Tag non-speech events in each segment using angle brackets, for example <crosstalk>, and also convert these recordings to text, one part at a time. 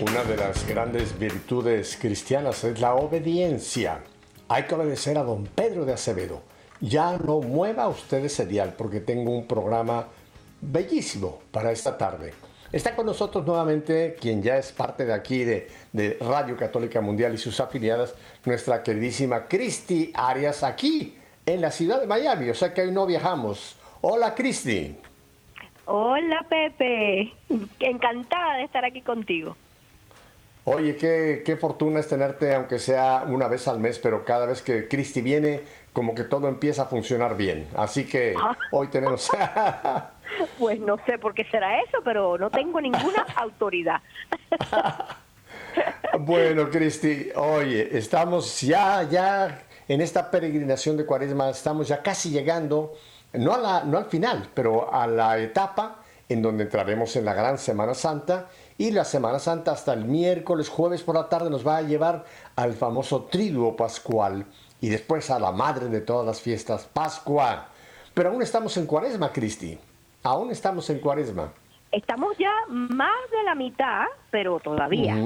Una de las grandes virtudes cristianas es la obediencia. Hay que obedecer a don Pedro de Acevedo. Ya no mueva usted ese dial porque tengo un programa bellísimo para esta tarde. Está con nosotros nuevamente quien ya es parte de aquí de, de Radio Católica Mundial y sus afiliadas, nuestra queridísima Cristi Arias, aquí en la ciudad de Miami. O sea que hoy no viajamos. Hola Cristi. Hola Pepe, encantada de estar aquí contigo. Oye, qué, qué, fortuna es tenerte, aunque sea una vez al mes, pero cada vez que Cristi viene, como que todo empieza a funcionar bien. Así que <laughs> hoy tenemos... <laughs> Pues no sé por qué será eso, pero no tengo ninguna <laughs> autoridad. bueno, Cristi, oye, estamos ya, ya en esta peregrinación de Cuaresma, estamos ya casi llegando, no, a la, no al final, pero a la etapa en donde entraremos en la gran Semana Santa y la Semana Santa hasta el miércoles, jueves por la tarde nos va a llevar al famoso Triduo Pascual y después a la madre de todas las fiestas, Pascua. Pero aún estamos en Cuaresma, Cristi. Aún estamos en Cuaresma. Estamos ya más de la mitad, pero todavía.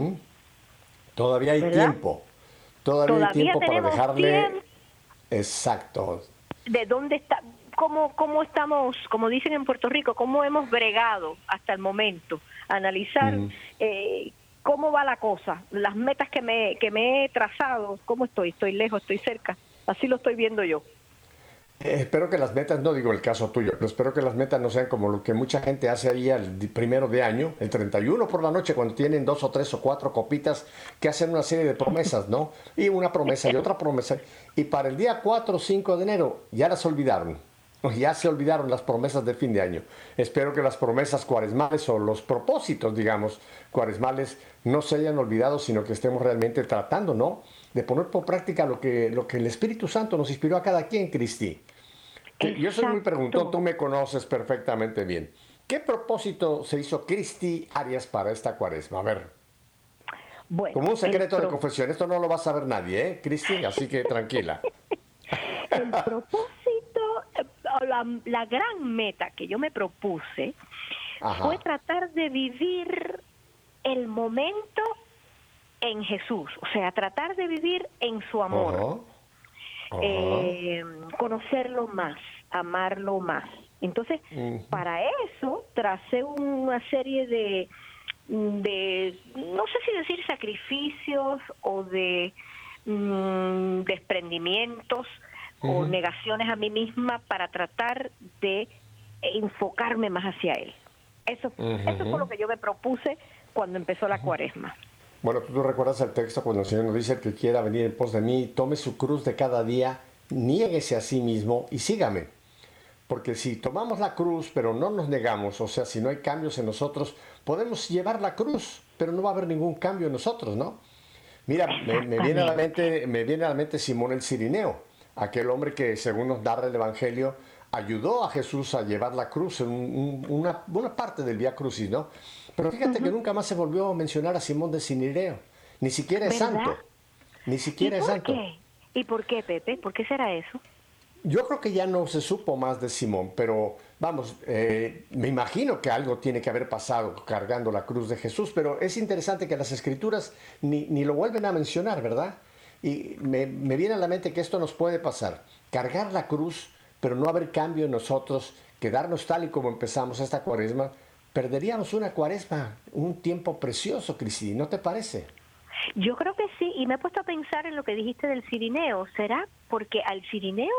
Todavía hay ¿Verdad? tiempo. Todavía, hay tiempo para dejarle. tiempo. Exacto. ¿De dónde está? ¿Cómo, ¿Cómo estamos, como dicen en Puerto Rico, cómo hemos bregado hasta el momento? Analizar eh, cómo va la cosa, las metas que me, que me he trazado, cómo estoy, estoy lejos, estoy cerca. Así lo estoy viendo yo. Eh, espero que las metas, no digo el caso tuyo, pero espero que las metas no sean como lo que mucha gente hace ahí el primero de año, el 31 por la noche, cuando tienen dos o tres o cuatro copitas que hacen una serie de promesas, ¿no? Y una promesa y otra promesa. Y para el día 4 o 5 de enero ya las olvidaron. Ya se olvidaron las promesas de fin de año. Espero que las promesas cuaresmales o los propósitos, digamos, cuaresmales no se hayan olvidado, sino que estemos realmente tratando, ¿no? De poner por práctica lo que, lo que el Espíritu Santo nos inspiró a cada quien, Cristi. Yo soy muy preguntón, tú me conoces perfectamente bien. ¿Qué propósito se hizo Cristi Arias para esta cuaresma? A ver, Bueno, como un secreto de confesión, esto no lo va a saber nadie, ¿eh, Cristi? Así que tranquila. <laughs> el propósito, la, la gran meta que yo me propuse Ajá. fue tratar de vivir el momento en Jesús, o sea, tratar de vivir en su amor, eh, conocerlo más, amarlo más. Entonces, para eso tracé una serie de, de, no sé si decir sacrificios o de mm, desprendimientos o negaciones a mí misma para tratar de enfocarme más hacia Él. Eso, eso Ujú. fue lo que yo me propuse cuando empezó la cuaresma. Bueno, tú recuerdas el texto cuando el Señor nos dice el que quiera venir en pos de mí, tome su cruz de cada día, niéguese a sí mismo y sígame. Porque si tomamos la cruz pero no nos negamos, o sea, si no hay cambios en nosotros, podemos llevar la cruz, pero no va a haber ningún cambio en nosotros, ¿no? Mira, me, me viene a la mente, me viene a la mente Simón el Cirineo, aquel hombre que según nos narra el Evangelio, ayudó a Jesús a llevar la cruz en un- un- una, una parte del Vía Crucis, ¿no? Pero fíjate que nunca más se volvió a mencionar a Simón de Cirineo, ni siquiera es ¿Verdad? santo, ni ¿Y siquiera es por santo. qué? ¿Y por qué, Pepe? ¿Por qué será eso? Yo creo que ya no se supo más de Simón, pero vamos, eh, me imagino que algo tiene que haber pasado cargando la cruz de Jesús, pero es interesante que las escrituras ni, ni lo vuelven a mencionar, ¿verdad? Y me, me viene a la mente que esto nos puede pasar, cargar la cruz, pero no haber cambio en nosotros, quedarnos tal y como empezamos esta cuaresma, perderíamos una cuaresma, un tiempo precioso, Cristi, ¿no te parece? Yo creo que sí, y me he puesto a pensar en lo que dijiste del cirineo. ¿Será porque al cirineo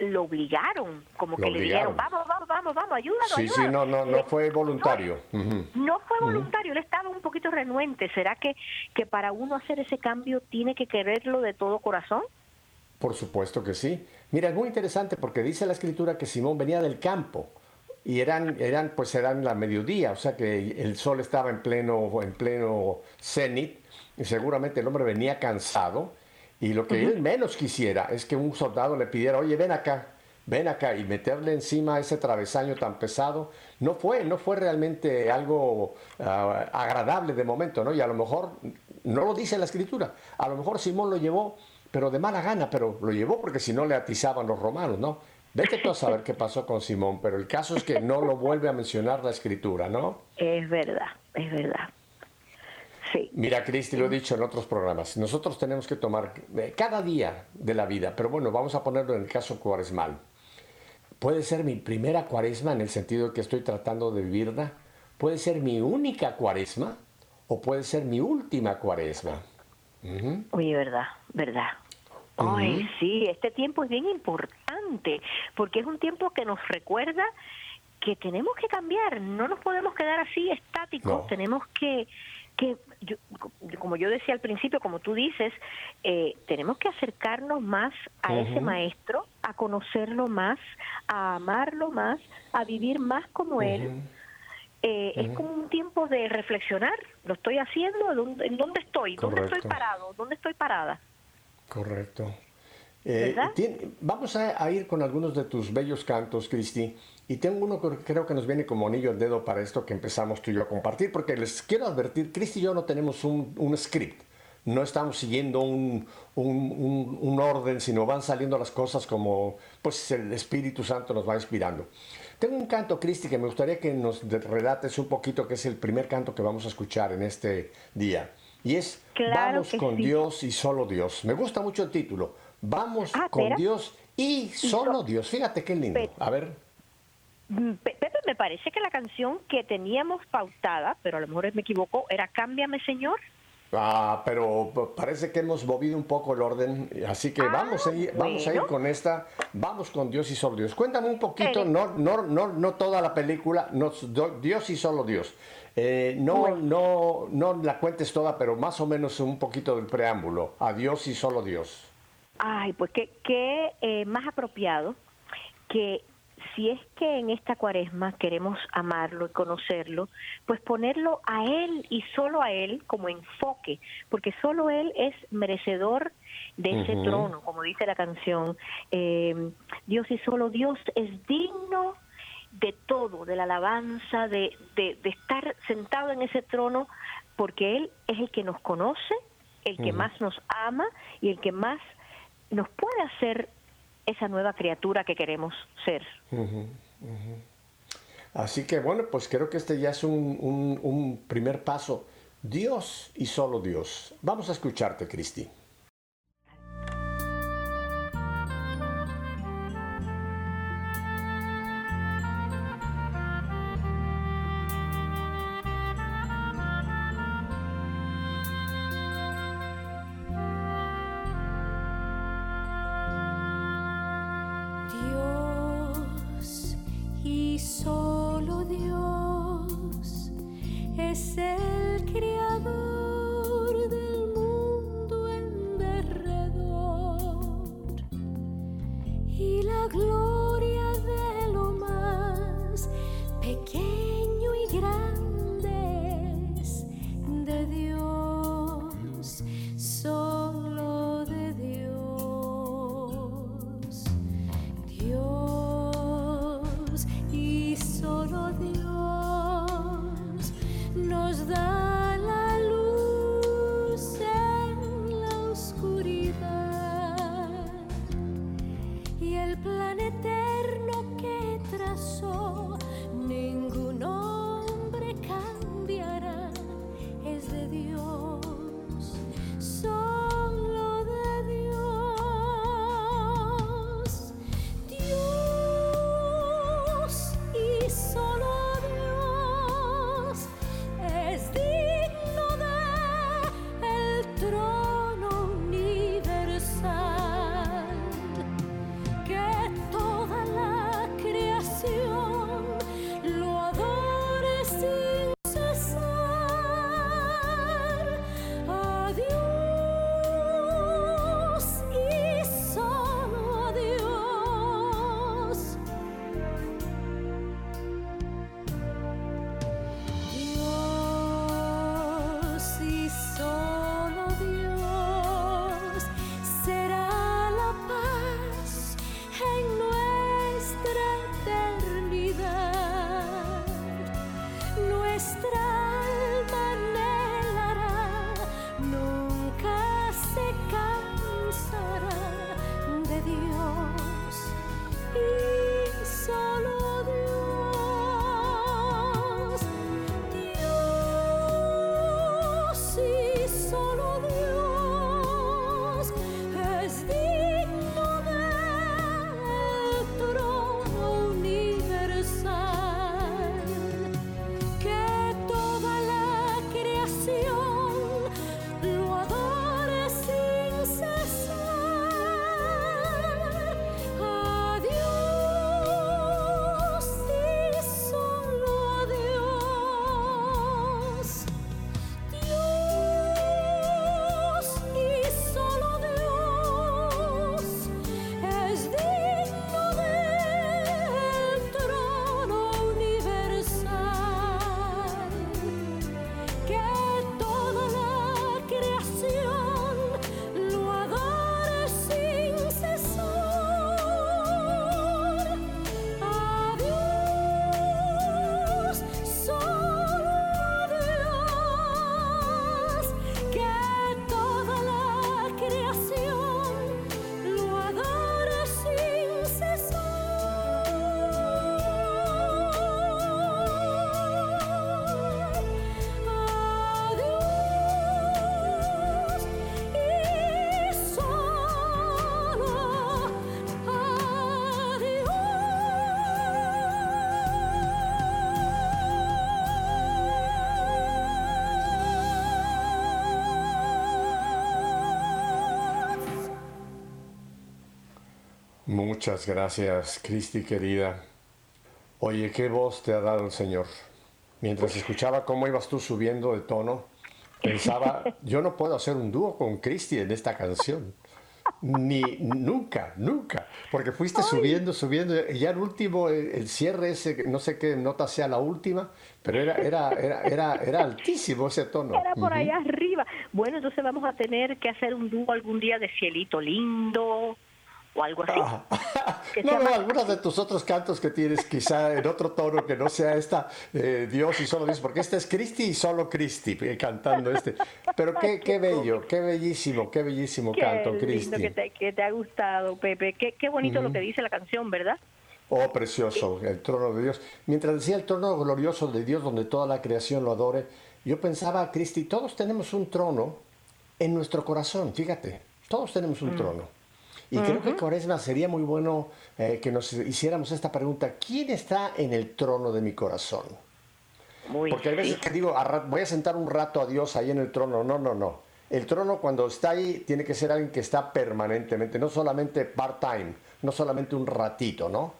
lo obligaron? Como Lo que le dijeron, vamos, vamos, vamos, vamos, ayúdanos, Sí, sí, ayúdanos". no, no, no fue voluntario. Ujú. No fue voluntario, él estaba un poquito renuente. ¿Será que, que para uno hacer ese cambio tiene que quererlo de todo corazón? Por supuesto que sí. Mira, es muy interesante porque dice la escritura que Simón venía del campo. y eran, eran, pues eran la mediodía, o sea que el sol estaba en pleno, en pleno cenit, y seguramente el hombre venía cansado, y lo que él menos quisiera es que un soldado le pidiera, oye, ven acá, ven acá, y meterle encima ese travesaño tan pesado, no fue, no fue realmente algo ah, agradable de momento, ¿no? Y a lo mejor, no lo dice la escritura, a lo mejor Simón lo llevó, pero de mala gana, pero lo llevó porque si no le atizaban los romanos, ¿no? Vete tú a saber qué pasó con Simón, pero el caso es que no lo vuelve a mencionar la escritura, ¿no? Es verdad, es verdad. Sí. Mira, Cristi, lo he dicho en otros programas, nosotros tenemos que tomar eh, cada día de la vida, pero bueno, vamos a ponerlo en el caso cuaresmal. Puede ser mi primera cuaresma en el sentido de que estoy tratando de vivirla, puede ser mi única cuaresma o puede ser mi última cuaresma. Oye, verdad, verdad. Ay, sí, este tiempo es bien importante porque es un tiempo que nos recuerda que tenemos que cambiar, no nos podemos quedar así estáticos, tenemos que, que como yo decía al principio, como tú dices, eh, tenemos que acercarnos más a ese maestro, a conocerlo más, a amarlo más, a vivir más como él. Eh, es como un tiempo de reflexionar, lo estoy haciendo, ¿en dónde estoy? ¿Dónde estoy parado? ¿Dónde estoy parada? Correcto. Eh, vamos a, ir con algunos de tus bellos cantos, Cristi. Y tengo uno que creo que nos viene como anillo al dedo para esto que empezamos tú y yo a compartir, porque les quiero advertir, Cristi y yo no tenemos un, script, no estamos siguiendo un, orden, sino van saliendo las cosas como pues el Espíritu Santo nos va inspirando. Tengo un canto, Cristi, que me gustaría que nos relates un poquito, que es el primer canto que vamos a escuchar en este día. Y es Vamos con Dios y solo Dios. Me gusta mucho el título. Vamos ah, con Dios y solo Dios. Fíjate qué lindo. A ver. Mm, Pepe, me parece que la canción que teníamos pautada, pero a lo mejor me equivoco, era Cámbiame Señor. Ah, pero parece que hemos movido un poco el orden, así que ah, vamos, a ir, vamos a ir con esta, vamos con Dios y solo Dios. Cuéntame un poquito, no, no, no, no toda la película, no, Dios y solo Dios. Eh, no, no, no la cuentes toda, pero más o menos un poquito del preámbulo. A Dios y solo Dios. Ay, pues qué, qué eh, más apropiado que si es que en esta cuaresma queremos amarlo y conocerlo, pues ponerlo a Él y solo a Él como enfoque, porque solo Él es merecedor de ese trono, como dice la canción. Eh, Dios y solo Dios es digno de todo, de la alabanza, de, de, estar sentado en ese trono, porque Él es el que nos conoce, el que más nos ama y el que más nos puede hacer esa nueva criatura que queremos ser. Así que bueno, pues creo que este ya es un, un primer paso. Dios y solo Dios. Vamos a escucharte, Cristi. de Dios. Muchas gracias, Cristi querida. Oye, ¿qué voz te ha dado el Señor? Mientras escuchaba cómo ibas tú subiendo de tono, pensaba, <laughs> yo no puedo hacer un dúo con Cristi en esta canción. Ni nunca, nunca. Porque fuiste subiendo, subiendo. Y ya el último, el, cierre ese, no sé qué nota sea la última, pero era, era, era, era, era altísimo ese tono. Era por allá arriba. Bueno, entonces vamos a tener que hacer un dúo algún día de cielito lindo o algo así. <laughs> no, no, algunos de tus otros cantos que tienes quizá en otro tono que no sea esta eh, Dios y solo Dios, porque este es Cristi y solo Cristi eh, cantando <laughs> este. Pero qué, qué bello, qué bellísimo, qué bellísimo canto, Cristi. Que te, que te ha gustado, Pepe. Qué, qué bonito lo que dice la canción, ¿verdad? Oh, precioso, el trono de Dios. Mientras decía el trono glorioso de Dios donde toda la creación lo adore, yo pensaba, Cristi, todos tenemos un trono en nuestro corazón, fíjate, todos tenemos un mm. trono. Y creo que Cuaresma sería muy bueno eh, que nos hiciéramos esta pregunta, ¿quién está en el trono de mi corazón? Porque hay veces que digo, voy a sentar un rato a Dios ahí en el trono. No, no, no. El trono cuando está ahí tiene que ser alguien que está permanentemente, no solamente part-time, no solamente un ratito, ¿no?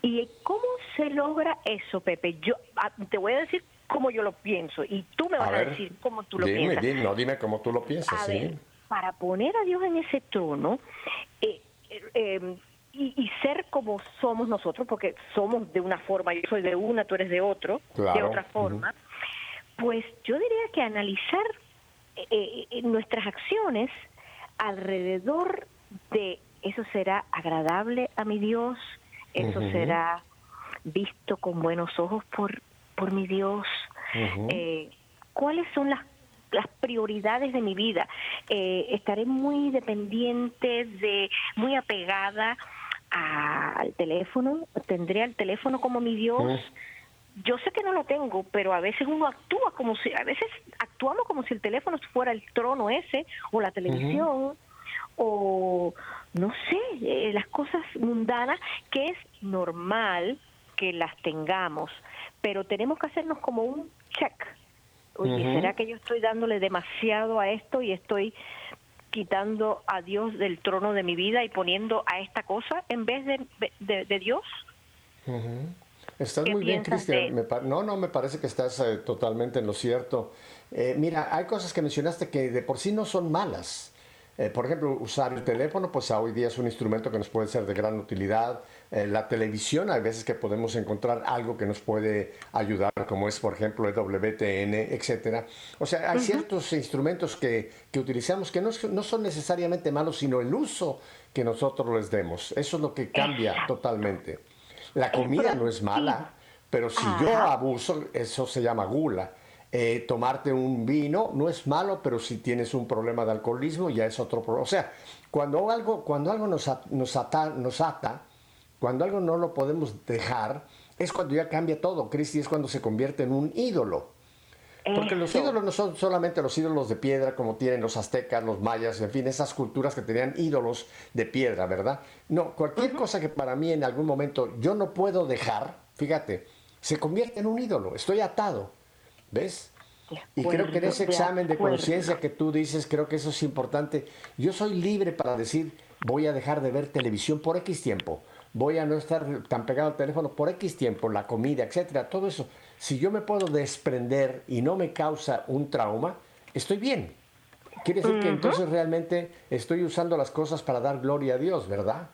¿Y cómo se logra eso, Pepe? Yo ah, te voy a decir cómo yo lo pienso y tú me vas a, decir cómo tú lo piensas. Dime, no, dime cómo tú lo piensas, sí para poner a Dios en ese trono eh, eh, em, y, ser como somos nosotros, porque somos de una forma, yo soy de una, tú eres de otro, de otra forma, pues yo diría que analizar eh, nuestras acciones alrededor de eso será agradable a mi Dios, eso será visto con buenos ojos por, por mi Dios. ¿Cuáles son las las prioridades de mi vida. Eh, estaré muy dependiente de, muy apegada al teléfono, tendré al teléfono como mi Dios. Yo sé que no lo tengo, pero a veces uno actúa como si, a veces actuamos como si el teléfono fuera el trono ese, o la televisión, o no sé, eh, las cosas mundanas, que es normal que las tengamos, pero tenemos que hacernos como un check Oye, ¿será que yo estoy dándole demasiado a esto y estoy quitando a Dios del trono de mi vida y poniendo a esta cosa en vez de, de, Dios? Estás muy bien, Cristian. No, no, me parece que estás eh, totalmente en lo cierto. Eh, mira, hay cosas que mencionaste que de por sí no son malas. Eh, por ejemplo, usar el teléfono, pues hoy día es un instrumento que nos puede ser de gran utilidad. Eh, la televisión, hay veces que podemos encontrar algo que nos puede ayudar, como es, por ejemplo, el WTN, etcétera. O sea, hay ciertos instrumentos que, que utilizamos que no, no, son necesariamente malos, sino el uso que nosotros les demos. Eso es lo que cambia totalmente. La comida no es mala, pero si yo abuso, eso se llama gula. Eh, tomarte un vino no es malo, pero si tienes un problema de alcoholismo ya es otro problema. O sea, cuando algo, cuando algo nos, nos, ata, nos ata, cuando algo no lo podemos dejar, es cuando ya cambia todo. Cristi es cuando se convierte en un ídolo. Porque los ídolos no son solamente los ídolos de piedra como tienen los aztecas, los mayas, en fin, esas culturas que tenían ídolos de piedra, ¿verdad? No, cualquier cosa que para mí en algún momento yo no puedo dejar, fíjate, se convierte en un ídolo, estoy atado. ¿Ves? Y creo que en ese examen de conciencia que tú dices, creo que eso es importante. Yo soy libre para decir, voy a dejar de ver televisión por X tiempo, voy a no estar tan pegado al teléfono por X tiempo, la comida, etcétera, todo eso. Si yo me puedo desprender y no me causa un trauma, estoy bien. Quiere decir que entonces realmente estoy usando las cosas para dar gloria a Dios, ¿verdad?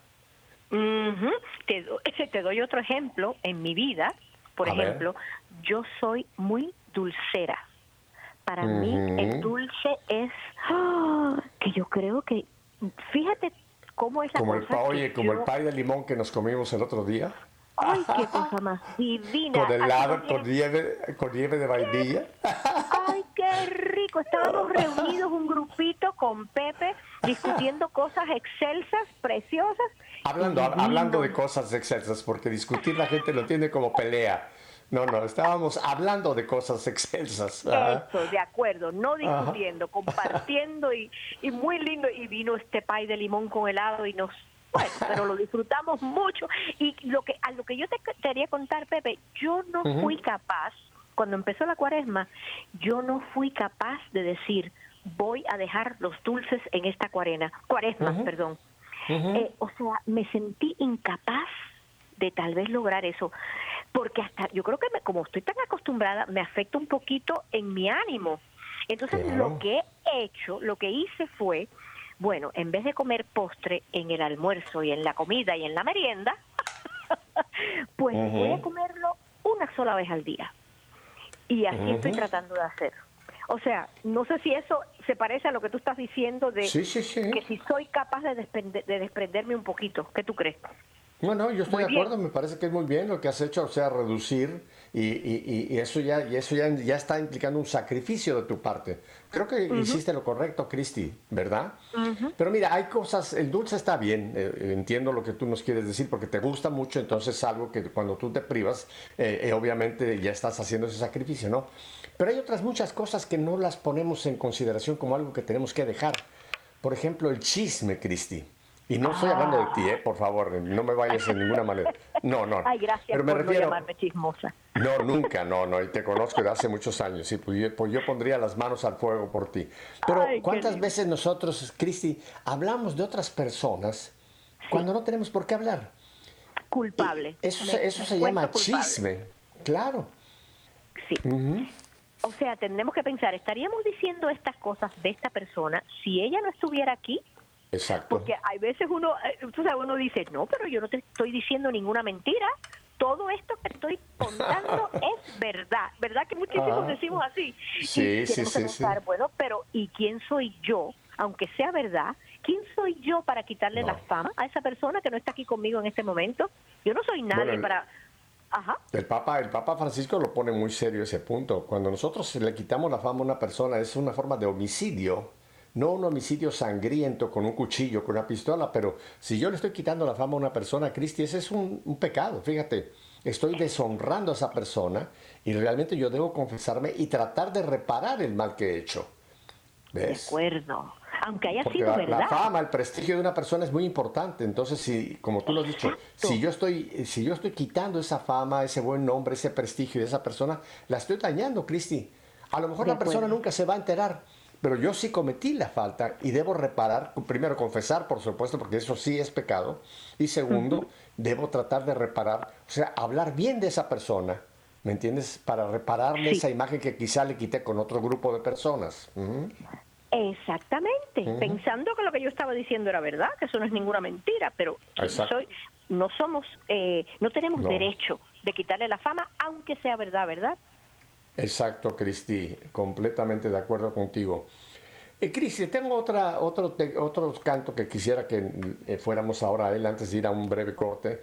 te, te, doy otro ejemplo en mi vida. Por ejemplo, yo soy muy dulcera. Para mí el dulce es ¡ah! que yo creo que fíjate cómo es la como cosa el oye, como el pay de limón que nos comimos el otro día. Ay, <laughs> qué cosa más divina. Con helado, con nieve, con nieve de vainilla. Ay, qué rico. Estábamos <laughs> reunidos un grupito con Pepe discutiendo cosas excelsas, preciosas. Hablando, hablando de cosas excelsas, porque discutir la gente lo tiene como pelea. No, no, estábamos hablando de cosas excelsas. Eso, de acuerdo, no discutiendo, compartiendo y, y, muy lindo. Y vino este pay de limón con helado y nos, bueno, pero lo disfrutamos mucho. Y lo que, a lo que yo te quería contar, Pepe, yo no fui capaz, cuando empezó la cuaresma, yo no fui capaz de decir, voy a dejar los dulces en esta cuarena, cuaresma, perdón. Eh, o sea, me sentí incapaz de tal vez lograr eso, porque hasta yo creo que me, como estoy tan acostumbrada, me afecta un poquito en mi ánimo. Entonces, lo que he hecho, lo que hice fue, bueno, en vez de comer postre en el almuerzo y en la comida y en la merienda, <laughs> pues voy a comerlo una sola vez al día. Y así estoy tratando de hacer. O sea, no sé si eso se parece a lo que tú estás diciendo de que si soy capaz de, de desprenderme un poquito. ¿Qué tú crees? No, no, yo estoy de acuerdo, me parece que es muy bien lo que has hecho, o sea, reducir y, eso ya y eso ya, ya está implicando un sacrificio de tu parte. Creo que hiciste lo correcto, Cristi, ¿verdad? Pero mira, hay cosas, el dulce está bien, eh, entiendo lo que tú nos quieres decir porque te gusta mucho, entonces es algo que cuando tú te privas, eh, eh, obviamente ya estás haciendo ese sacrificio, ¿no? Pero hay otras muchas cosas que no las ponemos en consideración como algo que tenemos que dejar. Por ejemplo, el chisme, Cristi. Y no estoy hablando de ti, ¿eh? por favor, no me vayas en ninguna manera. No, no. Ay, gracias Pero me por refiero... no llamarme chismosa. No, nunca, no, no, y te conozco de hace muchos años, pues yo, pues yo pondría las manos al fuego por ti. Pero ¿cuántas veces nosotros, Cristi, hablamos de otras personas cuando no tenemos por qué hablar? Culpable. eso, eso se llama chisme, claro. Sí. O sea, tendremos que pensar, ¿estaríamos diciendo estas cosas de esta persona si ella no estuviera aquí? Exacto. Porque hay veces uno, eh, tú sabes, uno dice, no, pero yo no te estoy diciendo ninguna mentira. Todo esto que estoy contando <laughs> es verdad. ¿Verdad que muchísimos decimos así? Sí, sí, sí, Bueno, pero ¿y quién soy yo? Aunque sea verdad, ¿quién soy yo para quitarle la fama a esa persona que no está aquí conmigo en este momento? Yo no soy nadie para... Ajá. El Papa, el Papa Francisco lo pone muy serio ese punto. Cuando nosotros le quitamos la fama a una persona es una forma de homicidio no un homicidio sangriento con un cuchillo, con una pistola, pero si yo le estoy quitando la fama a una persona, Cristi, ese es un, pecado, fíjate. Estoy deshonrando a esa persona y realmente yo debo confesarme y tratar de reparar el mal que he hecho. ¿Ves? De acuerdo. Aunque haya sido la, verdad. La fama, el prestigio de una persona es muy importante. Entonces, si, como tú lo has dicho, si yo estoy, si yo estoy quitando esa fama, ese buen nombre, ese prestigio de esa persona, la estoy dañando, Cristi. A lo mejor la persona nunca se va a enterar, pero yo sí cometí la falta y debo reparar, primero confesar, por supuesto, porque eso sí es pecado, y segundo, debo tratar de reparar, o sea, hablar bien de esa persona, ¿me entiendes? Para repararle esa imagen que quizá le quité con otro grupo de personas. Exactamente, pensando que lo que yo estaba diciendo era verdad, que eso no es ninguna mentira, pero soy, no somos, eh, no tenemos derecho de quitarle la fama, aunque sea verdad, ¿verdad? Exacto, Cristi, completamente de acuerdo contigo. Eh, Cristi, tengo otra, otro, canto que quisiera que eh, fuéramos ahora a él antes de ir a un breve corte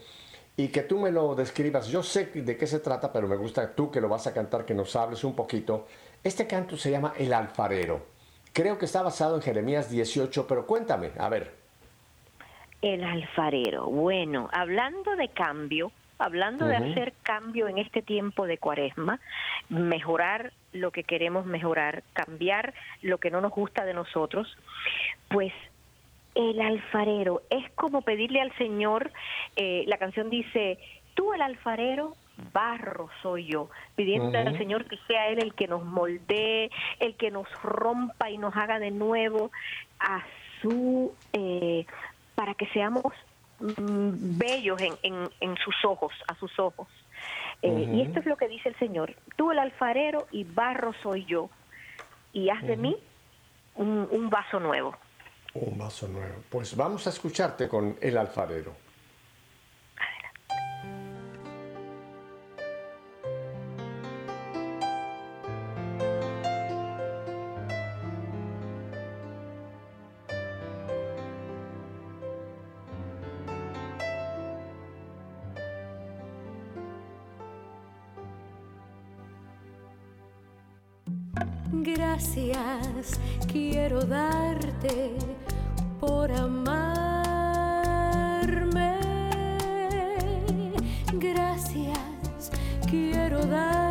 y que tú me lo describas. Yo sé de qué se trata, pero me gusta tú que lo vas a cantar, que nos hables un poquito. Este canto se llama El Alfarero. Creo que está basado en Jeremías 18, pero cuéntame, a ver. El alfarero. Bueno, hablando de cambio, hablando de hacer cambio en este tiempo de cuaresma, mejorar lo que queremos mejorar, cambiar lo que no nos gusta de nosotros, pues el alfarero es como pedirle al Señor, eh, la canción dice, tú el alfarero, barro soy yo, pidiendo al Señor que sea Él el que nos moldee, el que nos rompa y nos haga de nuevo a su, eh, para que seamos bellos en, en, en, sus ojos, a sus ojos. Eh, y esto es lo que dice el Señor, tú el alfarero y barro soy yo, y haz de mí un, un vaso nuevo. Un vaso nuevo. Pues vamos a escucharte con el alfarero. Gracias quiero darte por amarme. Gracias quiero darte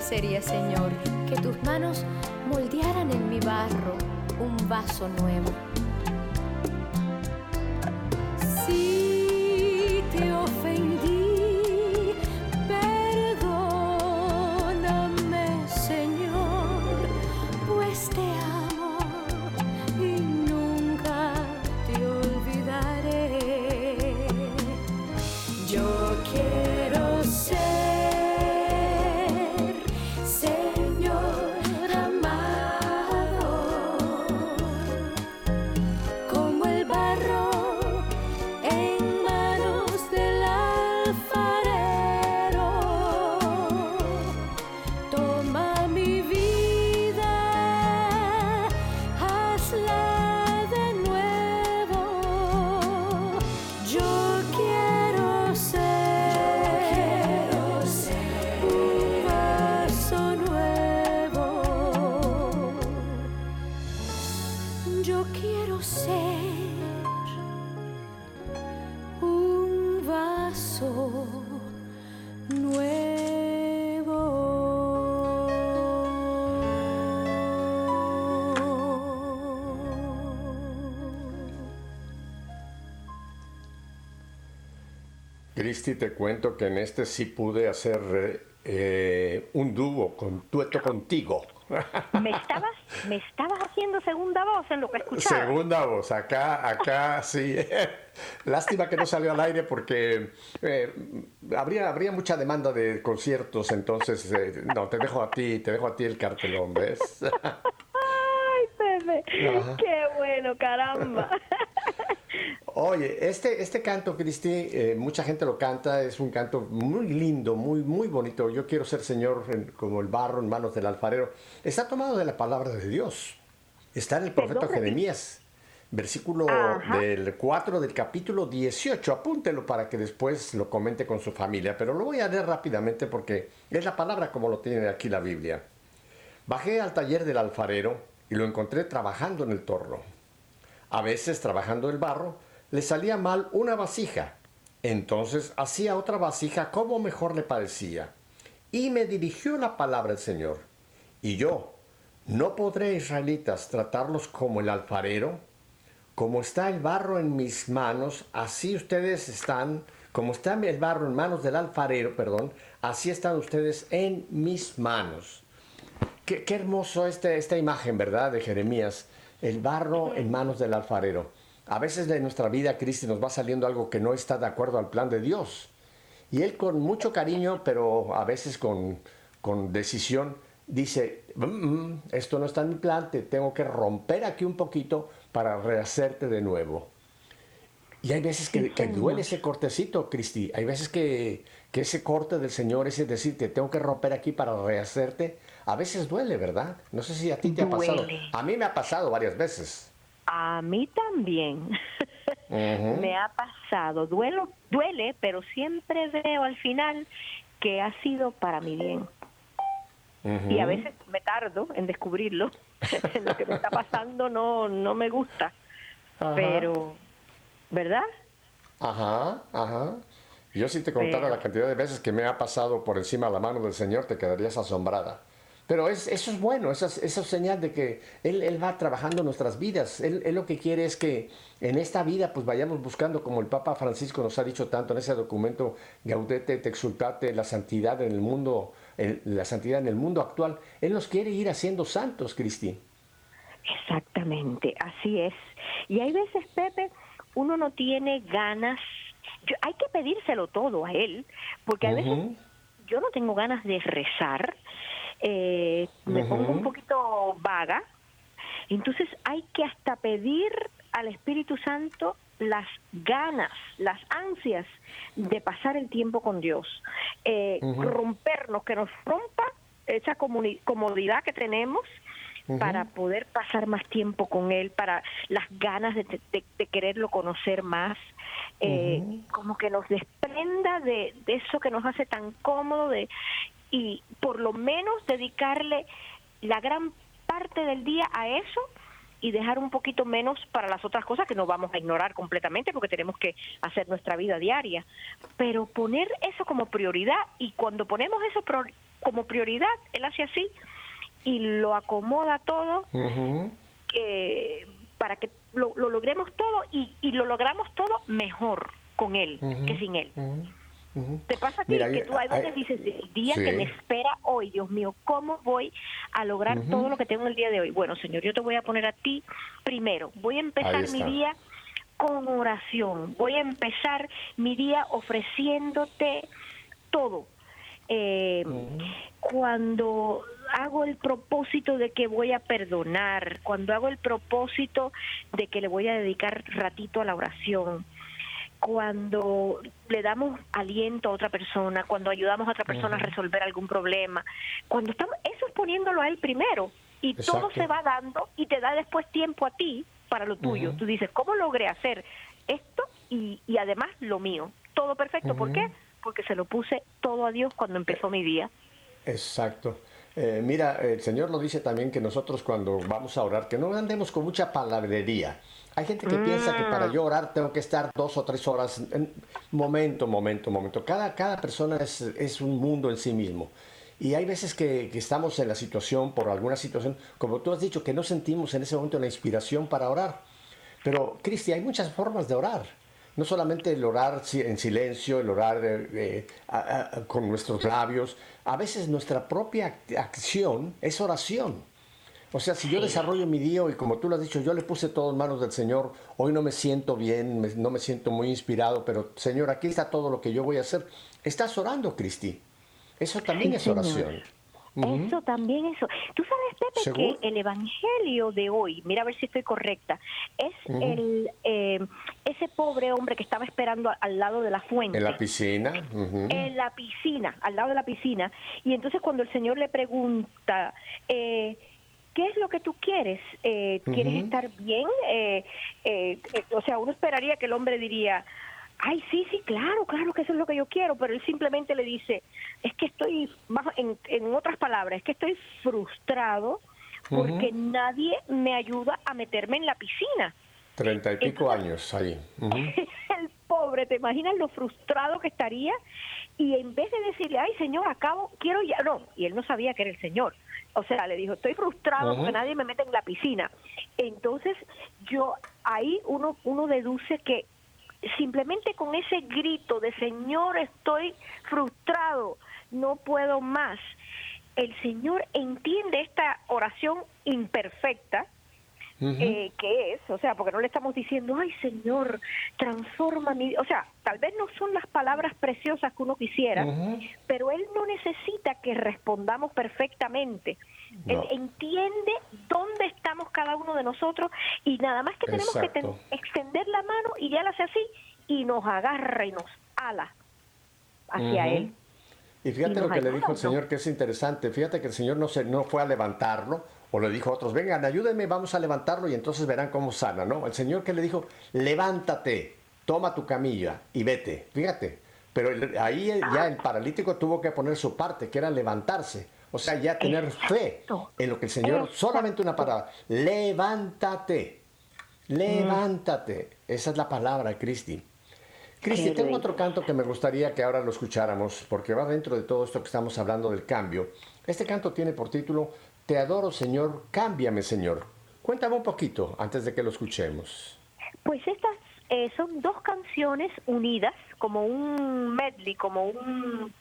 sería, Señor, que tus manos moldearan en mi barro un vaso nuevo. Te cuento que en este sí pude hacer eh, un dúo, con dueto contigo. <laughs> ¿Me estabas, me estabas haciendo segunda voz en lo que escuchaba? Segunda voz, acá, acá sí. <laughs> Lástima que no salió al aire porque eh, habría, habría mucha demanda de conciertos, entonces eh, no, te dejo a ti, te dejo a ti el cartelón, ¿ves? <laughs> Ay, Pepe, Ajá. qué bueno, caramba. Oye, este, este canto, Cristi, eh, mucha gente lo canta, es un canto muy lindo, muy, muy bonito. Yo quiero ser Señor en- como el barro en manos del alfarero. Está tomado de la palabra de Dios. Está en el profeta? Jeremías, versículo Ajá. del 4 del capítulo 18. Apúntelo para que después lo comente con su familia, pero lo voy a leer rápidamente porque es la palabra como lo tiene aquí la Biblia. Bajé al taller del alfarero y lo encontré trabajando en el torno. A veces, trabajando el barro, le salía mal una vasija. Entonces hacía otra vasija como mejor le parecía. Y me dirigió la palabra del Señor. Y yo, ¿no podré, israelitas, tratarlos como el alfarero? Como está el barro en mis manos, así ustedes están, como está el barro en manos del alfarero, perdón, así están ustedes en mis manos. Qué, qué hermoso este, esta imagen, ¿verdad? De Jeremías. El barro en manos del alfarero. A veces de nuestra vida, Cristi, nos va saliendo algo que no está de acuerdo al plan de Dios. Y él con mucho cariño, pero a veces con, con decisión, dice, "Mm, mm, esto no está en mi plan, te tengo que romper aquí un poquito para rehacerte de nuevo. Y hay veces que, que duele ese cortecito, Cristi. Hay veces que, que ese corte del Señor, ese decir, te tengo que romper aquí para rehacerte, a veces duele, ¿verdad? No sé si a ti te ha pasado. Duele. A mí me ha pasado varias veces. A mí también. <laughs> Me ha pasado. Duelo, duele, pero siempre veo al final que ha sido para mi bien. Y a veces me tardo en descubrirlo. <laughs> Lo que me está pasando no, no me gusta. Pero, ¿verdad? Ajá, ajá. Yo si te contara Pero- la cantidad de veces que me ha pasado por encima la mano del Señor, te quedarías asombrada. Pero es, eso es bueno, eso es, eso es señal de que él, él, va trabajando nuestras vidas. Él, él, lo que quiere es que en esta vida pues vayamos buscando, como el Papa Francisco nos ha dicho tanto en ese documento, Gaudete te exultate, la santidad en el mundo, el, la santidad en el mundo actual. Él nos quiere ir haciendo santos, Cristi. Exactamente, así es. Y hay veces, Pepe, uno no tiene ganas, yo, hay que pedírselo todo a él, porque a uh -huh. veces yo no tengo ganas de rezar, eh, me uh -huh. pongo un poquito vaga, entonces hay que hasta pedir al Espíritu Santo las ganas, las ansias de pasar el tiempo con Dios, eh, uh -huh. rompernos, que nos rompa esa comodidad que tenemos Uh -huh. para poder pasar más tiempo con él, para las ganas de, de, de quererlo conocer más, eh, uh -huh. como que nos desprenda de, de, eso que nos hace tan cómodo de, y por lo menos dedicarle la gran parte del día a eso y dejar un poquito menos para las otras cosas que no vamos a ignorar completamente porque tenemos que hacer nuestra vida diaria. Pero poner eso como prioridad y cuando ponemos eso como prioridad, él hace así, y lo acomoda todo uh -huh. eh, para que lo, lo, logremos todo y, y, lo logramos todo mejor con él uh -huh. que sin él. Uh -huh. ¿Te pasa a ti Mira, que tú hay veces dices, el día sí. que me espera hoy, Dios mío, ¿cómo voy a lograr todo lo que tengo el día de hoy? Bueno, Señor, yo te voy a poner a ti primero. Voy a empezar mi día con oración. Voy a empezar mi día ofreciéndote todo. Eh, cuando hago el propósito de que voy a perdonar, cuando hago el propósito de que le voy a dedicar ratito a la oración, cuando le damos aliento a otra persona, cuando ayudamos a otra persona uh -huh. a resolver algún problema, cuando estamos, eso es poniéndolo a él primero y Exacto. todo se va dando y te da después tiempo a ti para lo tuyo. Uh -huh. Tú dices, ¿cómo logré hacer esto y, y además lo mío? Todo perfecto. Uh -huh. ¿Por qué? Porque se lo puse todo a Dios cuando empezó mi día. Exacto. Eh, mira, el Señor lo dice también que nosotros cuando vamos a orar, que no andemos con mucha palabrería. Hay gente que mm. piensa que para yo orar tengo que estar dos o tres horas. En momento, momento, momento. Cada, cada persona es, es un mundo en sí mismo. Y hay veces que, que, estamos en la situación, por alguna situación, como tú has dicho, que no sentimos en ese momento la inspiración para orar. Pero, Cristi, hay muchas formas de orar no solamente el orar en silencio, el orar eh, a, a, con nuestros labios, a veces nuestra propia acción es oración. O sea, si yo desarrollo mi día y como tú lo has dicho, yo le puse todo en manos del Señor, hoy no me siento bien, me, no me siento muy inspirado, pero Señor, aquí está todo lo que yo voy a hacer. Estás orando, Cristi. Eso también sí, es oración. Señor. Eso también, eso. Tú sabes, Pepe, ¿Seguro? que el evangelio de hoy, mira a ver si estoy correcta, es uh -huh. el eh, ese pobre hombre que estaba esperando al lado de la fuente. En la piscina. Uh -huh. En la piscina, al lado de la piscina. Y entonces cuando el Señor le pregunta, eh, ¿qué es lo que tú quieres? Eh, ¿Quieres uh -huh. estar bien? Eh, eh, o sea, uno esperaría que el hombre diría, ay, sí, sí, claro, claro que eso es lo que yo quiero, pero él simplemente le dice, es que estoy, más en, en otras palabras, es que estoy frustrado porque uh -huh. nadie me ayuda a meterme en la piscina. Treinta y pico Entonces, años ahí. Uh <laughs> -huh. el pobre, ¿te imaginas lo frustrado que estaría? Y en vez de decirle, ay, señor, acabo, quiero ya, no, y él no sabía que era el señor. O sea, le dijo, estoy frustrado uh -huh. porque nadie me mete en la piscina. Entonces, yo, ahí uno, uno deduce que simplemente con ese grito de Señor, estoy frustrado, no puedo más, el Señor entiende esta oración imperfecta, Uh -huh. eh, que es, o sea, porque no le estamos diciendo, ay Señor, transforma mi, o sea, tal vez no son las palabras preciosas que uno quisiera, uh -huh. pero Él no necesita que respondamos perfectamente. No. Él entiende dónde estamos cada uno de nosotros y nada más que tenemos Exacto. que extender la mano y ya lo hace así y nos agarra y nos ala hacia uh -huh. Él. Y fíjate y lo que le dijo el Señor, que es interesante. Fíjate que el Señor no, se, no fue a levantarlo, o le dijo a otros, vengan, ayúdenme, vamos a levantarlo y entonces verán cómo sana, ¿no? El Señor que le dijo, levántate, toma tu camilla y vete. Fíjate, pero ahí ya el paralítico tuvo que poner su parte, que era levantarse. O sea, ya tener fe en lo que el Señor, solamente una palabra, levántate, levántate. Esa es la palabra, Cristi. Cristi, tengo otro canto que me gustaría que ahora lo escucháramos, porque va dentro de todo esto que estamos hablando del cambio. Este canto tiene por título Te adoro, Señor, cámbiame, Señor. Cuéntame un poquito antes de que lo escuchemos. Pues estas eh, son dos canciones unidas, como un medley, como un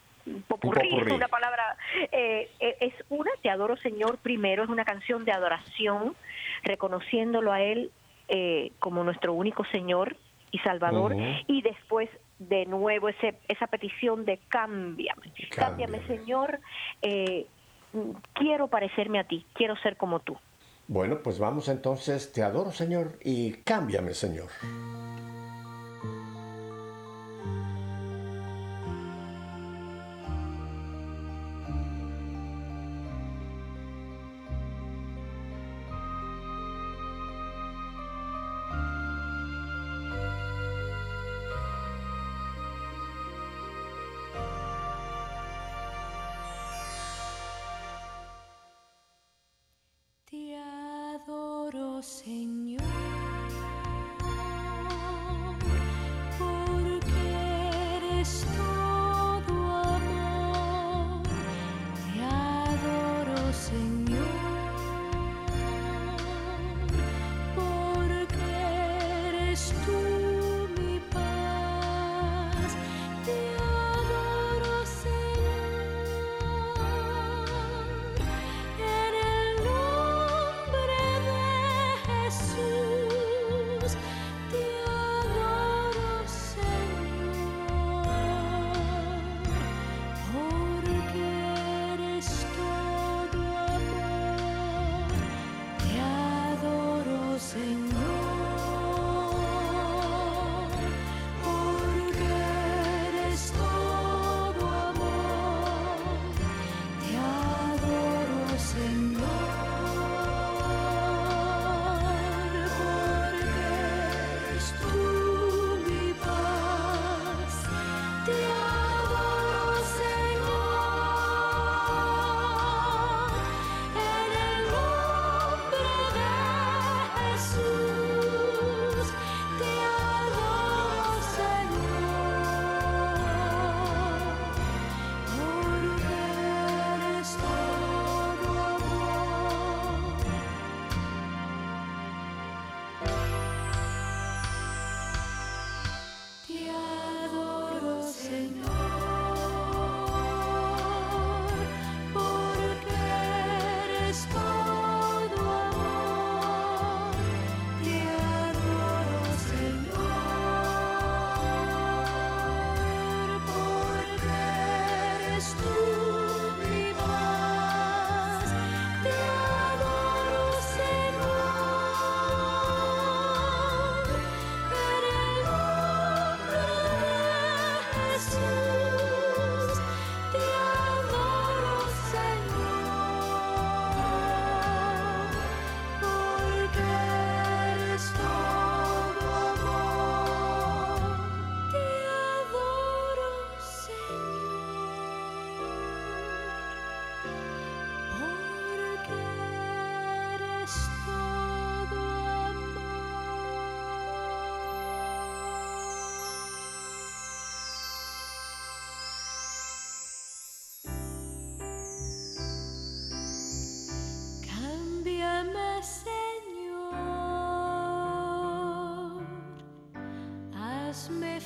popurrí, es una palabra, eh, eh, es una, Te adoro Señor primero, es una canción de adoración, reconociéndolo a Él eh, como nuestro único Señor y Salvador, y después de nuevo ese, esa petición de cámbiame, cámbiame, Cámbiame. Señor, eh, quiero parecerme a ti, quiero ser como tú. Bueno, pues vamos entonces, Te adoro, Señor, y cámbiame, Señor.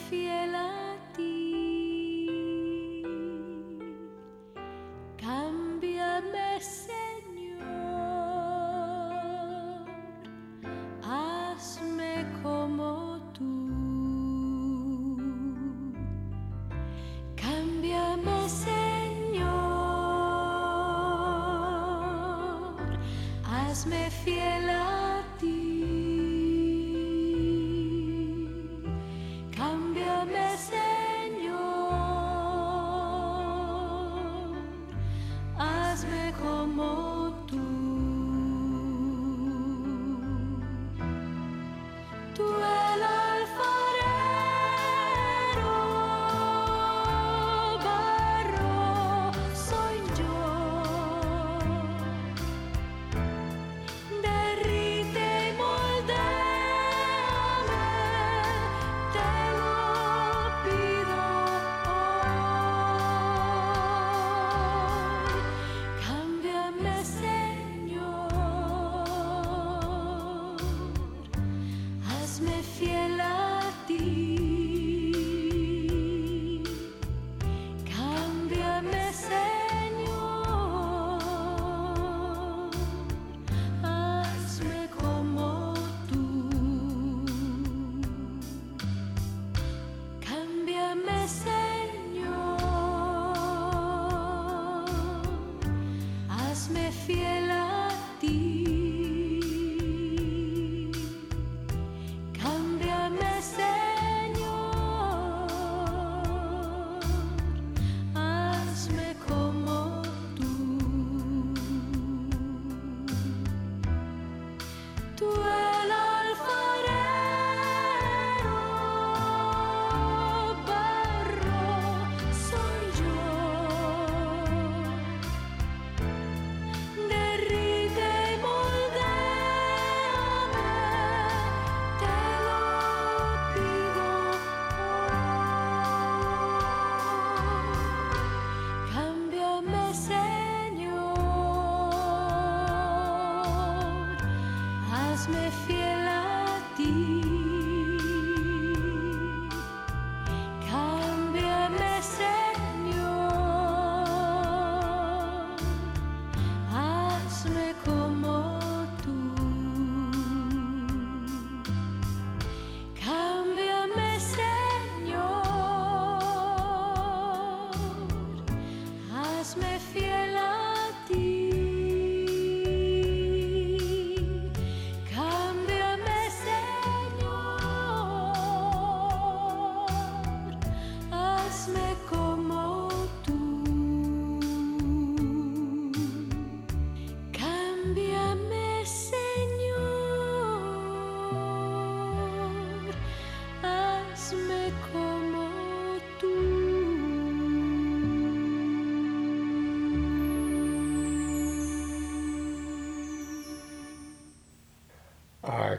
Fiel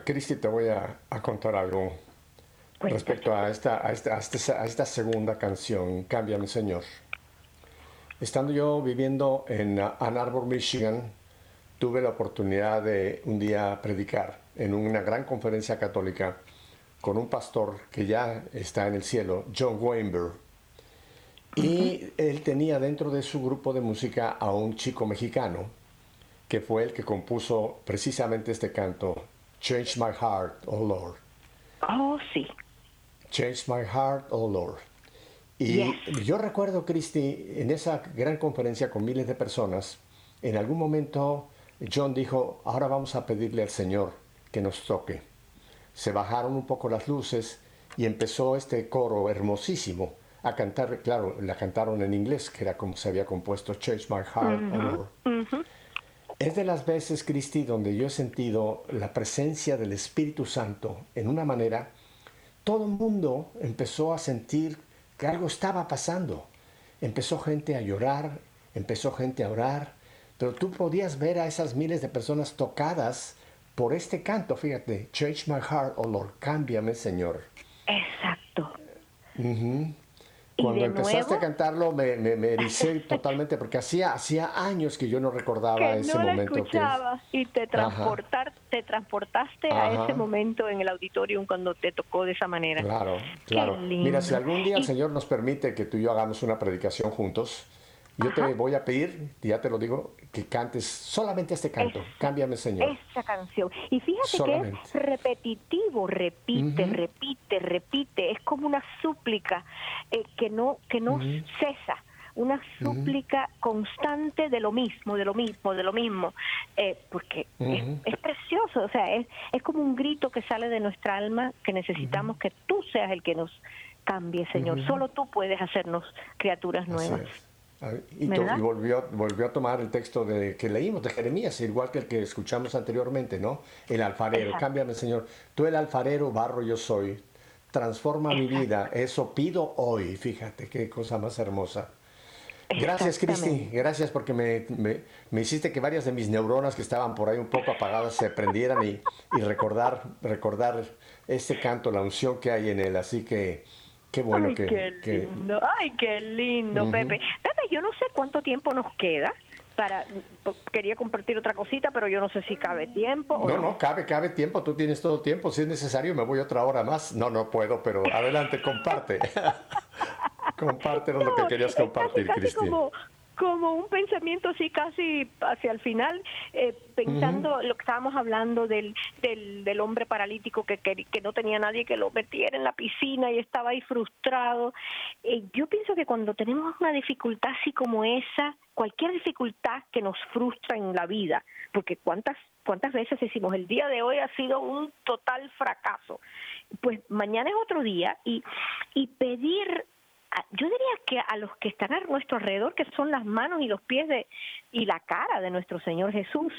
Cristi, te voy a, a contar algo respecto a esta, a, esta, a, esta, a esta segunda canción, Cámbiame Señor. Estando yo viviendo en ah, Ann Arbor, Michigan, tuve la oportunidad de un día predicar en una gran conferencia católica con un pastor que ya está en el cielo, John Weinberg. Y él tenía dentro de su grupo de música a un chico mexicano que fue el que compuso precisamente este canto, Change My Heart, Oh Lord. Oh, sí. Change My Heart, Oh Lord. Y Yes. yo recuerdo, Cristi, en esa gran conferencia con miles de personas, en algún momento John dijo, ahora vamos a pedirle al Señor que nos toque. Se bajaron un poco las luces y empezó este coro hermosísimo a cantar, claro, la cantaron en inglés, que era como se había compuesto Change My Heart, Oh Lord. Es de las veces, Cristi, donde yo he sentido la presencia del Espíritu Santo en una manera, todo el mundo empezó a sentir que algo estaba pasando. Empezó gente a llorar, empezó gente a orar, pero tú podías ver a esas miles de personas tocadas por este canto, fíjate, Change my heart, oh Lord, cámbiame, Señor. Exacto. Cuando empezaste nuevo- a cantarlo me, me, me ericé <laughs> totalmente porque hacía, hacía años que yo no recordaba que ese no la momento. que- y te transportar, te transportaste a Ajá. ese momento en el auditorium cuando te tocó de esa manera. Claro, claro. Mira, si algún día el Señor nos permite que tú y yo hagamos una predicación juntos, yo te voy a pedir, ya te lo digo, que cantes solamente este canto. Es- Cámbiame, Señor. Esa canción. Y fíjate Solamente. que es repetitivo, repite, repite, repite. Es como una súplica eh, que no, que no cesa. Una súplica constante de lo mismo, de lo mismo, de lo mismo. Eh, porque es- es, precioso. O sea, es, es como un grito que sale de nuestra alma que necesitamos que tú seas el que nos cambie, Señor. Solo tú puedes hacernos criaturas nuevas. Es. A ver, Y, volvió, volvió a tomar el texto de, que leímos de Jeremías, igual que el que escuchamos anteriormente, ¿no? El alfarero, Exacto. cámbiame, Señor. Tú el alfarero, barro yo soy. Transforma mi vida. Eso pido hoy. Fíjate qué cosa más hermosa. Gracias, Cristi. Gracias porque me, me- me hiciste que varias de mis neuronas que estaban por ahí un poco apagadas se prendieran y, y recordar, recordar este canto, la unción que hay en él. Así que qué bueno Ay, que, qué que- lindo, ay, qué lindo. Pepe. Pepe, yo no sé cuánto tiempo nos queda para, quería compartir otra cosita, pero yo no sé si cabe tiempo. o No, no, cabe, cabe tiempo, tú tienes todo tiempo, si es necesario me voy otra hora más. No, no puedo, pero adelante, comparte. <laughs> Compártenos lo que No, querías es casi- compartir, casi Cristi. Como, como un pensamiento así casi hacia el final, eh, pensando lo que estábamos hablando del, del, del hombre paralítico que, que, que no tenía nadie que lo metiera en la piscina y estaba ahí frustrado. Eh, yo pienso que cuando tenemos una dificultad así como esa, cualquier dificultad que nos frustra en la vida, porque cuántas cuántas veces decimos el día de hoy ha sido un total fracaso, pues mañana es otro día y, y pedir yo diría que a los que están a nuestro alrededor, que son las manos y los pies de y la cara de nuestro Señor Jesús,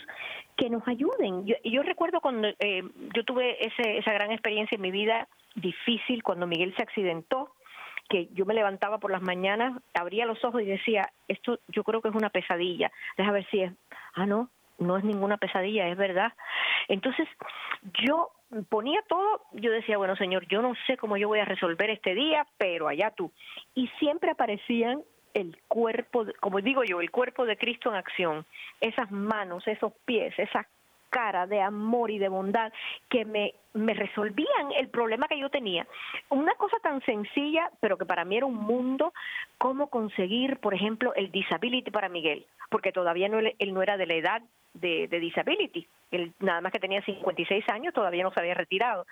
que nos ayuden. Yo, yo recuerdo cuando eh, yo tuve ese, esa gran experiencia en mi vida difícil cuando Miguel se accidentó, que yo me levantaba por las mañanas, abría los ojos y decía, esto yo creo que es una pesadilla. Deja ver si es, ah, no, no es ninguna pesadilla, es verdad. Entonces, yo ponía todo, yo decía, bueno, Señor, yo no sé cómo yo voy a resolver este día, pero allá tú. Y siempre aparecían el cuerpo, como digo yo, el cuerpo de Cristo en acción, esas manos, esos pies, esas cara de amor y de bondad que me, me resolvían el problema que yo tenía. Una cosa tan sencilla, pero que para mí era un mundo, cómo conseguir, por ejemplo, el disability para Miguel, porque todavía no, él no era de la edad de, de disability. Él nada más que tenía 56 años, todavía no se había retirado.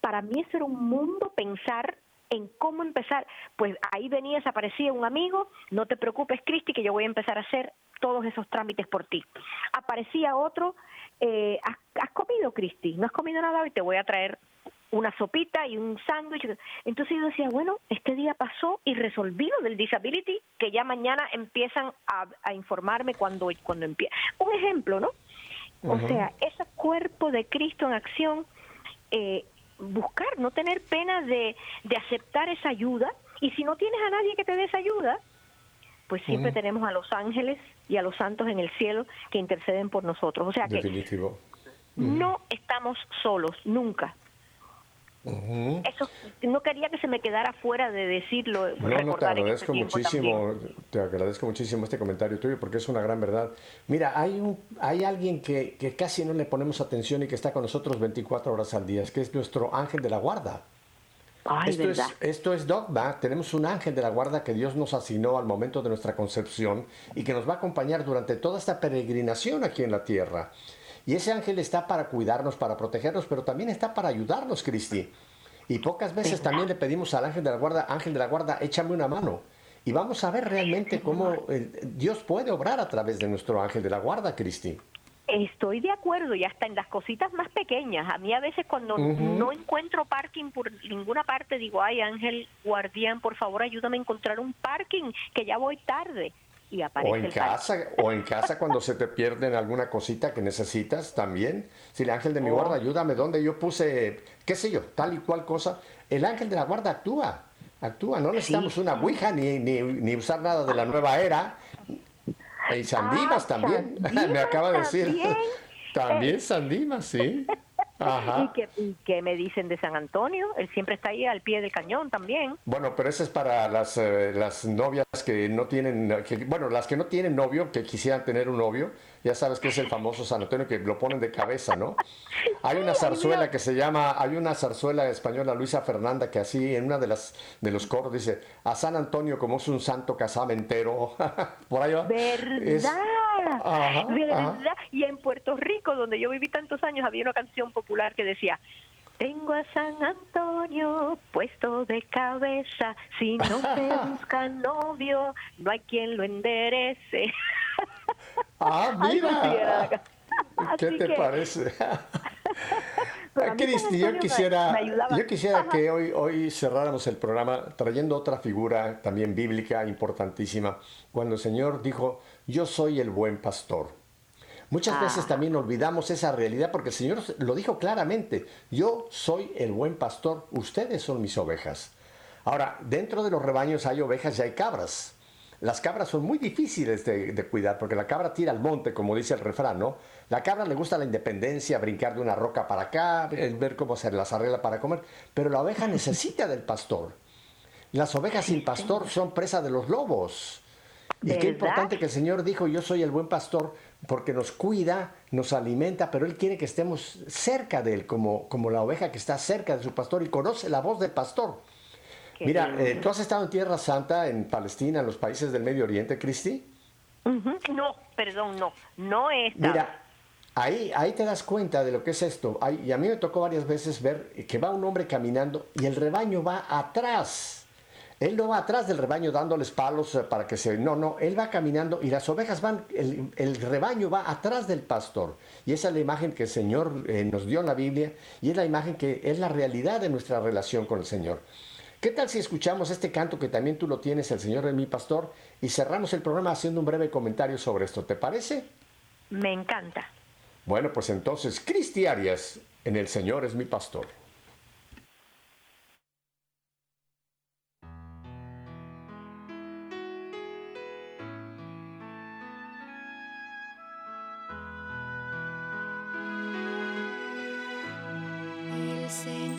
Para mí eso era un mundo pensar en cómo empezar. Pues ahí venía, aparecía un amigo, no te preocupes, Cristi, que yo voy a empezar a hacer todos esos trámites por ti. Aparecía otro, eh, ¿has, comido, Cristi? ¿No has comido nada hoy? Te voy a traer una sopita y un sándwich. Entonces yo decía, bueno, este día pasó y resolví lo del disability, que ya mañana empiezan a, informarme cuando, cuando empieza. Un ejemplo, ¿no? O sea, ese cuerpo de Cristo en acción, eh, buscar, no tener pena de, de, aceptar esa ayuda. Y si no tienes a nadie que te dé esa ayuda, pues siempre tenemos a los ángeles y a los santos en el cielo que interceden por nosotros. O sea que no estamos solos, nunca. Eso no quería que se me quedara fuera de decirlo. No, no, te agradezco muchísimo, te agradezco muchísimo este comentario tuyo porque es una gran verdad. Mira, hay un, hay alguien que, que casi no le ponemos atención y que está con nosotros 24 horas al día, es que es nuestro ángel de la guarda. esto, es, esto es dogma. Tenemos un ángel de la guarda que Dios nos asignó al momento de nuestra concepción y que nos va a acompañar durante toda esta peregrinación aquí en la tierra. Y ese ángel está para cuidarnos, para protegernos, pero también está para ayudarnos, Cristi. Y pocas veces también le pedimos al ángel de la guarda, ángel de la guarda, échame una mano. Y vamos a ver realmente cómo Dios puede obrar a través de nuestro ángel de la guarda, Cristi. Estoy de acuerdo, y hasta en las cositas más pequeñas. A mí a veces cuando no encuentro parking por ninguna parte, digo, ay Ángel Guardián, por favor ayúdame a encontrar un parking, que ya voy tarde o en casa o en casa cuando se te pierden alguna cosita que necesitas también. Si el ángel de mi oh. guarda ayúdame donde yo puse qué sé yo tal y cual cosa. El ángel de la guarda actúa actúa no necesitamos una ouija ni, ni, usar nada de la nueva era. Y Sandimas ah, también <laughs> me acaba de decir. también. Sandimas sí ¿Y qué, me dicen de San Antonio? Él siempre está ahí al pie del cañón también. Bueno, pero eso es para las, eh, las novias que no tienen, bueno, las que no tienen novio, que quisieran tener un novio. Ya sabes que es el famoso San Antonio que lo ponen de cabeza, ¿no? <laughs> Hay una zarzuela que se llama, hay una zarzuela española, Luisa Fernanda, que así en una de las de los coros dice, a San Antonio como es un santo casamentero. <laughs> Por ahí va. ¿Verdad? ¿Verdad? Y en Puerto Rico, donde yo viví tantos años, había una canción popular que decía, tengo a San Antonio puesto de cabeza, si no se <laughs> busca novio, no hay quien lo enderece. Ah, <laughs> mira. ¿Qué te parece? <laughs> Cristi, yo quisiera, yo quisiera que hoy, hoy cerráramos el programa trayendo otra figura también bíblica importantísima, cuando el Señor dijo, yo soy el buen pastor. Muchas veces ah. también olvidamos esa realidad porque el Señor lo dijo claramente, yo soy el buen pastor, ustedes son mis ovejas. Ahora, dentro de los rebaños hay ovejas y hay cabras. Las cabras son muy difíciles de, cuidar porque la cabra tira al monte, como dice el refrán, ¿no? La cabra le gusta la independencia, brincar de una roca para acá, ver cómo se las arregla para comer, pero la oveja <laughs> necesita del pastor. Las ovejas sin pastor son presa de los lobos. Y qué importante que el Señor dijo, yo soy el buen pastor, porque nos cuida, nos alimenta, pero Él quiere que estemos cerca de Él, como, como la oveja que está cerca de su pastor y conoce la voz del pastor. Mira, eh, ¿tú has estado en Tierra Santa, en Palestina, en los países del Medio Oriente, Cristi? No, perdón, no, no he estado. Mira, ahí, ahí te das cuenta de lo que es esto. y a mí me tocó varias veces ver que va un hombre caminando y el rebaño va atrás. Él no va atrás del rebaño dándoles palos eh, para que se... No, no, él va caminando y las ovejas van, el, rebaño va atrás del pastor. Y esa es la imagen que el Señor eh, nos dio en la Biblia y es la imagen que es la realidad de nuestra relación con el Señor. ¿Qué tal si escuchamos este canto que también tú lo tienes, el Señor es mi pastor, y cerramos el programa haciendo un breve comentario sobre esto? ¿Te parece? Me encanta. Bueno, pues entonces, Cristi Arias, en El Señor es mi pastor. say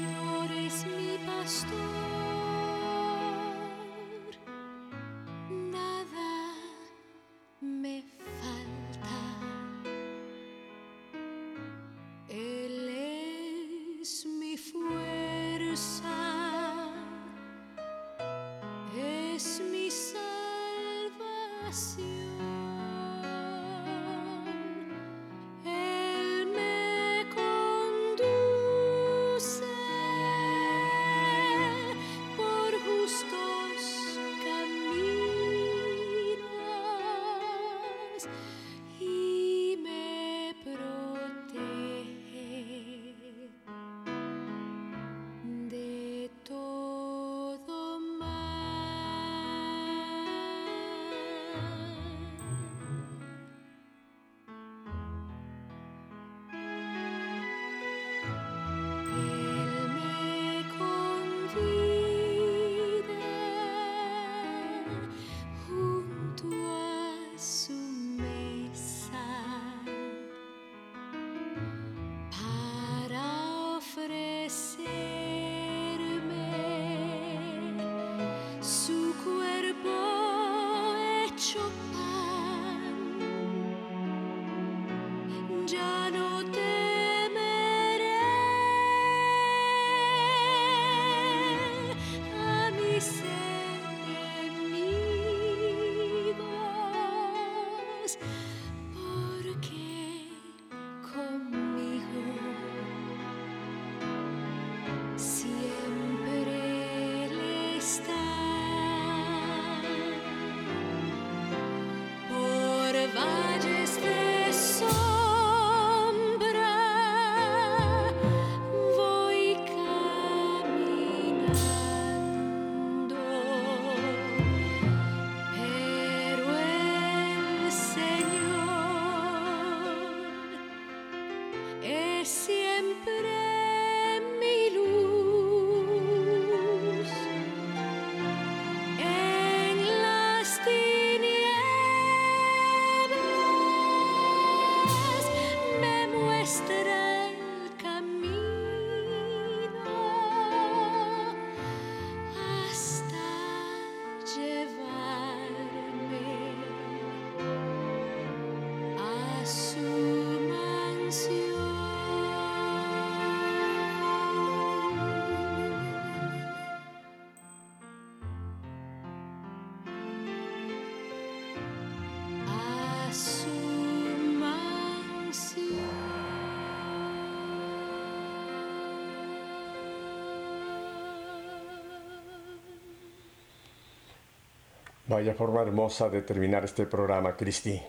Vaya forma hermosa de terminar este programa, Cristi.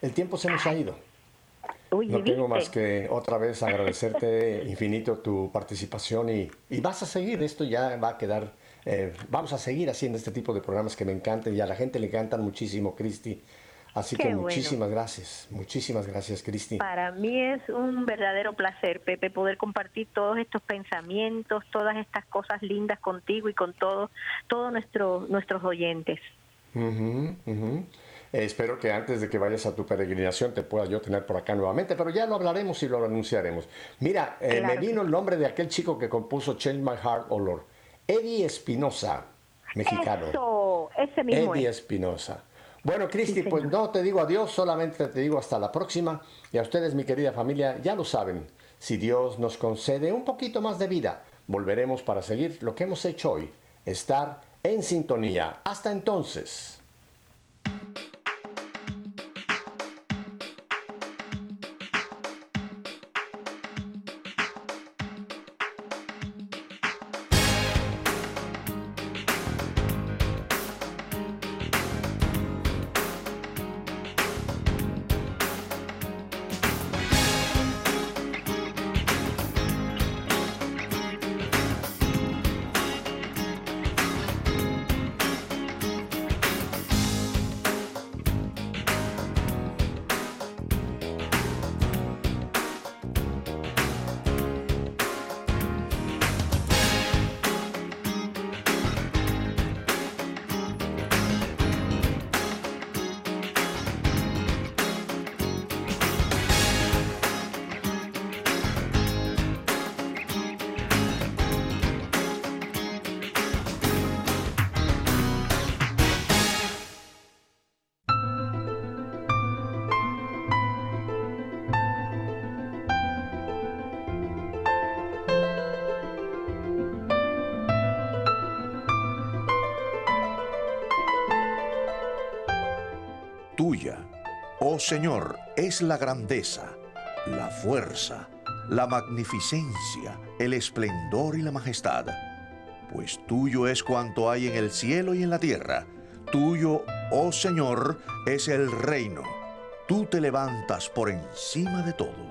El tiempo se nos ha ido. no tengo más que otra vez agradecerte <laughs> infinito tu participación y, vas a seguir, esto ya va a quedar, eh, vamos a seguir haciendo este tipo de programas que me encantan y a la gente le encantan muchísimo, Cristi. Así que muchísimas gracias, muchísimas gracias, Cristi. Para mí es un verdadero placer, Pepe, poder compartir todos estos pensamientos, todas estas cosas lindas contigo y con todos todos nuestros nuestros oyentes. Eh, espero que antes de que vayas a tu peregrinación te pueda yo tener por acá nuevamente, pero ya lo hablaremos y lo anunciaremos. Mira, eh, me vino el nombre de aquel chico que compuso Change My Heart Olor, Eddie Espinosa, mexicano. Eso, ese mismo. Eddie Espinosa. Bueno, Cristi, pues no te digo adiós, solamente te digo hasta la próxima. Y a ustedes, mi querida familia, ya lo saben, si Dios nos concede un poquito más de vida, volveremos para seguir lo que hemos hecho hoy, estar en sintonía. Hasta entonces. Señor, es la grandeza, la fuerza, la magnificencia, el esplendor y la majestad. Pues tuyo es cuanto hay en el cielo y en la tierra. Tuyo, oh Señor, es el reino. Tú te levantas por encima de todo.